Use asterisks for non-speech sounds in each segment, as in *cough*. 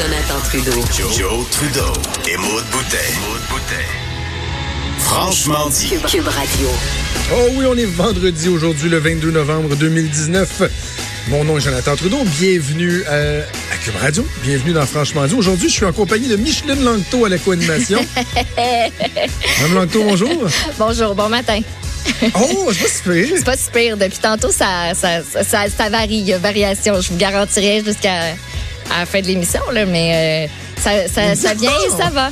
Jonathan Trudeau. Joe, Joe Trudeau et Maude Boutet. Franchement dit. Cube, Cube Radio. Oh oui, on est vendredi aujourd'hui, le 22 novembre 2019. Mon nom est Jonathan Trudeau. Bienvenue euh, à Cube Radio. Bienvenue dans Franchement dit. Aujourd'hui, je suis en compagnie de Micheline Langto à la co-animation. *laughs* Madame Langto, bonjour. Bonjour, bon matin. Oh, c'est pas si pire. C'est pas si pire. Depuis tantôt, ça, ça, ça, ça varie. Il y a variation. Je vous garantirai jusqu'à à la fin de l'émission, là, mais euh, ça, ça, ça vient et ça va.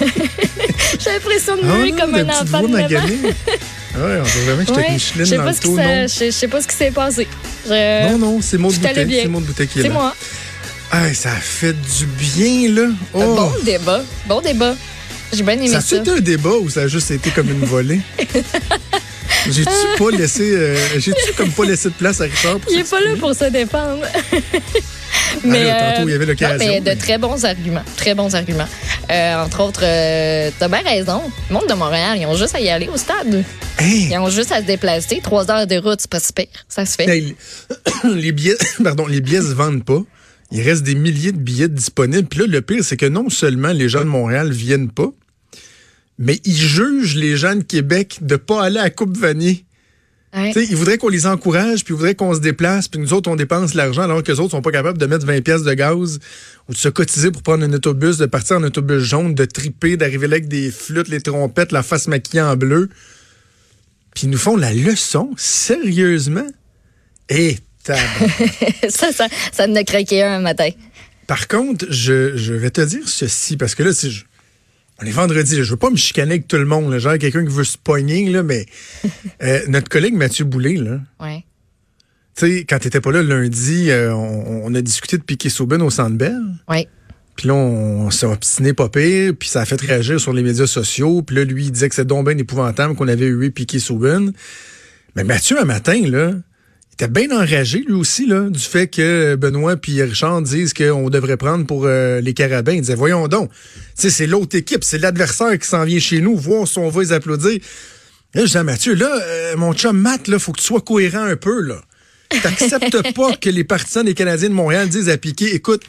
*laughs* J'ai l'impression de Ah non, comme de un enfant de 9 ans. maganées. *laughs* Ah Ouais, on dirait vraiment que j'étais Ouais, Micheline ce qui Langto, non? je- sais pas ce qui s'est passé. Je- Non, non, c'est Boutet. bien. C'est Maud Boutet qui est C'est là. moi. Ah, ça a fait du bien, là. Oh. Bon débat. Bon débat. J'ai bien aimé Ça ça. a été un débat ou ça a juste été comme une volée? *laughs* J'ai-tu pas laissé, euh, j'ai-tu comme pas laissé de place à Richard pour Il est pas là pour se défendre. *laughs* Ah tantôt, il y avait l'occasion, mais de mais- très bons arguments. Très bons arguments. Euh, entre autres, euh, t'as bien raison. Le monde de Montréal, ils ont juste à y aller au stade. Hey! Ils ont juste à se déplacer. Trois heures de route, c'est pas si pire. Ça se fait. Hey, *coughs* les billets, *coughs* pardon, les billets se vendent pas. Il reste des milliers de billets disponibles. Puis là, le pire, c'est que non seulement les gens de Montréal viennent pas, mais ils jugent les gens de Québec de pas aller à Coupe Vanier. Ouais. Ils voudraient qu'on les encourage, puis ils voudraient qu'on se déplace, puis nous autres, on dépense l'argent alors que les autres sont pas capables de mettre 20 pièces de gaz ou de se cotiser pour prendre un autobus, de partir en autobus jaune, de triper, d'arriver là avec des flûtes, les trompettes, la face maquillée en bleu. Puis ils nous font la leçon, sérieusement? Et *laughs* ça, ça, ça ne craqué un matin. Par contre, je, je vais te dire ceci, parce que là, c'est... je- On est vendredi, là, je veux pas me chicaner avec tout le monde, là, genre quelqu'un qui veut se pogner, là, mais *laughs* euh, notre collègue Mathieu Boulay, là, Ouais. Tu sais, quand t'étais pas là le lundi, euh, on, on a discuté de piquer Souben au Centre Bell. Ouais. Puis là, on, s'est obstiné pas pire, puis ça a fait réagir sur les médias sociaux. Puis là, lui, il disait que c'est donc bien épouvantable qu'on avait hué piqué Souben. Mais Mathieu, un matin, là, était bien enragé, lui aussi, là, du fait que Benoît puis Richard disent qu'on devrait prendre pour euh, les Carabins. Il disait, voyons donc, c'est l'autre équipe, c'est l'adversaire qui s'en vient chez nous, voir si on va les applaudir. Là, je dis à Mathieu, là, euh, mon chum Matt, là, faut que tu sois cohérent un peu, là. T'acceptes *laughs* pas que les partisans des Canadiens de Montréal disent à Piqué, écoute,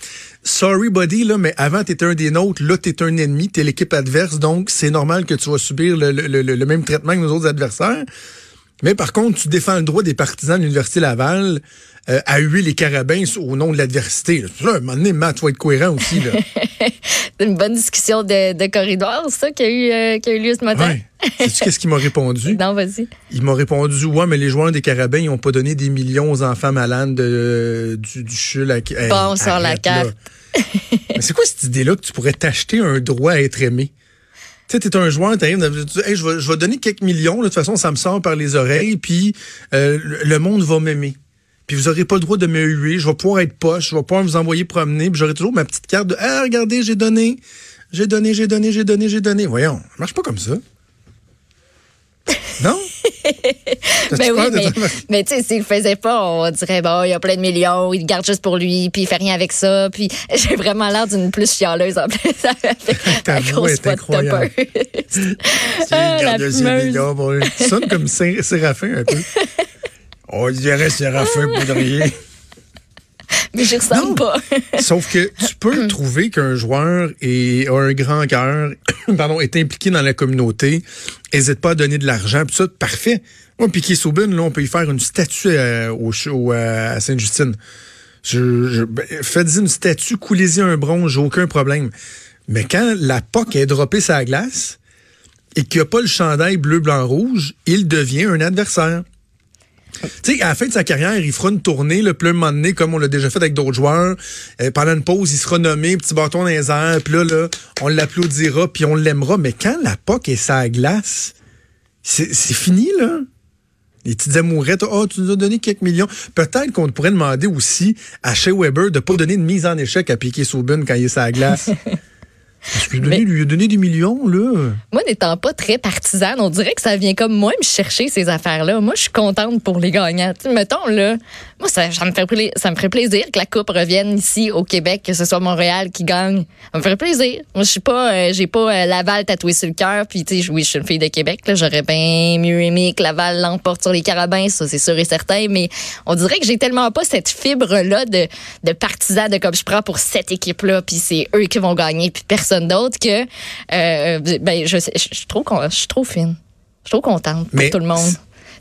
sorry buddy, là, mais avant t'étais un des nôtres, là t'es un ennemi, t'es l'équipe adverse, donc c'est normal que tu vas subir le, le- le- le même traitement que nos autres adversaires. Mais par contre, tu défends le droit des partisans de l'Université Laval euh, à huer les carabins au nom de l'adversité. Là, à un moment donné, Matt, tu vas être cohérent aussi. Là. *laughs* C'est une bonne discussion de, de corridor, ça, qui a eu, euh, qui a eu lieu ce matin. Ouais. Sais-tu qu'est-ce qu'il m'a répondu? *laughs* Non, vas-y. Il m'a répondu, ouais, mais les joueurs des carabins, ils ont pas donné des millions aux enfants malades de, du, du CHUL. à- Hey, Bon, sur la arrête, carte. mais c'est quoi cette idée-là que tu pourrais t'acheter un droit à être aimé? Tu sais, t'es un joueur, t'arrives, hey, je vais, je vais donner quelques millions, de toute façon, ça me sort par les oreilles, puis euh, le- le monde va m'aimer. Puis vous aurez pas le droit de me huer, je vais pouvoir être poche, je vais pouvoir vous envoyer promener, puis j'aurai toujours ma petite carte de Ah, regardez, j'ai donné, j'ai donné, j'ai donné, j'ai donné, j'ai donné. Voyons, ça marche pas comme ça. Non? Ben oui, de mais, tu sais, s'il le faisait pas, on dirait, bon, il y a plein de millions, il le garde juste pour lui, puis il fait rien avec ça, puis *laughs* j'ai vraiment l'air d'une plus chialeuse en plus. *laughs* Ta voix est incroyable. *laughs* C'est Ah, millions pour lui. Ça sonne comme Sé- Séraphin un peu. On dirait Séraphin Poudrier. Mais j'y ressemble Non. pas. Sauf que tu peux trouver qu'un joueur est, a un grand cœur, pardon, est impliqué dans la communauté, hésite pas à donner de l'argent, puis ça, parfait. Moi, Piquet Soubin, là, on peut y faire une statue euh, au, au, euh, à Sainte-Justine. Je, je, ben, faites-y une statue, coulez-y un bronze, aucun problème. Mais quand la POC est droppée sa glace et qu'il n'y a pas le chandail bleu, blanc, rouge, il devient un adversaire. Tu sais, à la fin de sa carrière, il fera une tournée, le plein moment donné, comme on l'a déjà fait avec d'autres joueurs. Euh, pendant une pause, il sera nommé, petit bâton dans les airs, puis là, là, on l'applaudira, puis on l'aimera. Mais quand la POC est sa glace, c'est fini, là. Les petites amourettes, oh, tu nous as donné quelques millions. Peut-être qu'on pourrait demander aussi à Shea Weber de pas donner de mise en échec à Piquet Souben quand il est sa glace. *laughs* Que lui, lui a donné des millions, là. Moi, n'étant pas très partisane, on dirait que ça vient comme moi me chercher ces affaires-là. Moi, je suis contente pour les gagnants. Mettons, là, moi, ça, ça, me fait, ça me ferait plaisir que la Coupe revienne ici au Québec, que ce soit Montréal qui gagne. Ça me ferait plaisir. Moi, je suis pas, euh, j'ai pas euh, Laval tatoué sur le cœur. Puis, tu sais, oui, je suis une fille de Québec. Là, j'aurais bien mieux aimé que Laval l'emporte sur les Carabins, ça, c'est sûr et certain. Mais on dirait que j'ai tellement pas cette fibre-là de, de partisan, de comme je prends pour cette équipe-là, puis c'est eux qui vont gagner, puis personne d'autre que, euh, ben, je, sais- je, trop, con- je suis trop fine. Je suis trop contente pour Mais tout le monde.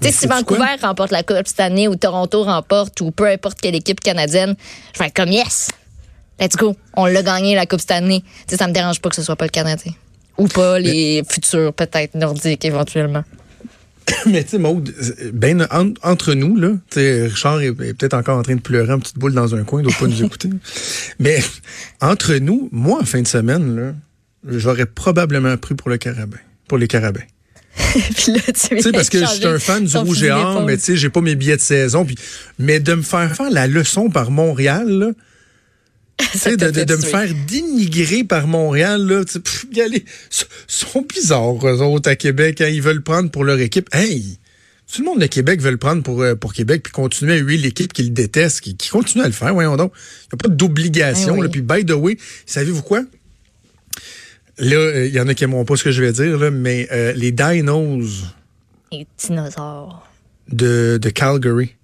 si? Vancouver remporte la Coupe cette année ou Toronto remporte ou peu importe quelle équipe canadienne, je vais être comme yes. Let's go. On l'a gagné la Coupe cette année. Tu sais, ça me dérange pas que ce soit pas le Canadien. Ou pas les futurs, peut-être nordiques éventuellement. *coughs* Mais tu sais, Maude, ben, en- entre nous, là, tu sais, Richard est, est peut-être encore en train de pleurer en petite boule dans un coin, il doit pas nous écouter. *laughs* Mais entre nous, moi, en fin de semaine, là, j'aurais probablement pris pour le carabin, pour les carabins. *laughs* Puis là, tu sais, parce que je suis un fan du rouge et or, mais tu sais, j'ai pas mes billets de saison. Puis, mais de me faire faire la leçon par Montréal, là, *laughs* de, de, de me faire dénigrer par Montréal, là, pff, y aller, ils sont bizarres, eux autres, à Québec, hein, ils veulent prendre pour leur équipe. Hey! Tout le monde de Québec veut le prendre pour, euh, pour Québec, puis continuer à huer l'équipe qui le déteste, qui, qui continue à le faire, voyons donc. Il n'y a pas d'obligation. Eh oui. Puis, by the way, savez-vous quoi? Là, euh, il y en a qui n'aimeront pas ce que je vais dire, là, mais euh, les Dinos Les dinosaures. de, de Calgary,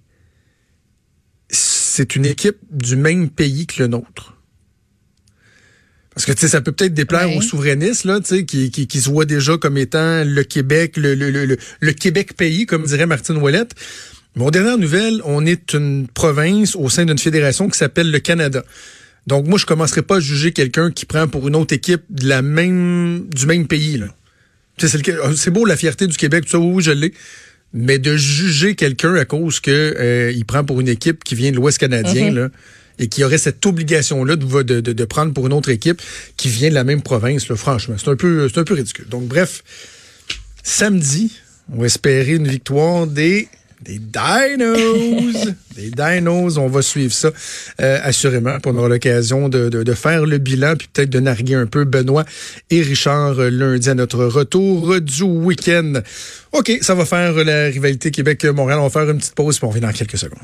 c'est une équipe du même pays que le nôtre. Parce que tu sais, ça peut peut-être déplaire Ouais. aux souverainistes là, tu sais, qui, qui, qui se voient déjà comme étant le Québec, le, le, le, le- le Québec pays, comme dirait Martine Ouellette. Mais aux dernières nouvelles, on est une province au sein d'une fédération qui s'appelle le Canada. Donc moi, je commencerai pas à juger quelqu'un qui prend pour une autre équipe de la même du même pays là. Tu sais, C'est le- c'est beau la fierté du Québec, tout ça, oui, oui, je l'ai. Mais de juger quelqu'un à cause que euh, il prend pour une équipe qui vient de l'Ouest canadien, là, et qui aurait cette obligation-là de, de prendre pour une autre équipe qui vient de la même province, là, franchement, c'est un peu c'est un peu ridicule. Donc bref, samedi, on va espérer une victoire des des Dinos, *laughs* des Dinos, on va suivre ça euh, assurément. On aura l'occasion de, de, de faire le bilan, puis peut-être de narguer un peu Benoît et Richard euh, lundi à notre retour du week-end. OK, ça va faire la rivalité Québec-Montréal. On va faire une petite pause, puis on revient dans quelques secondes.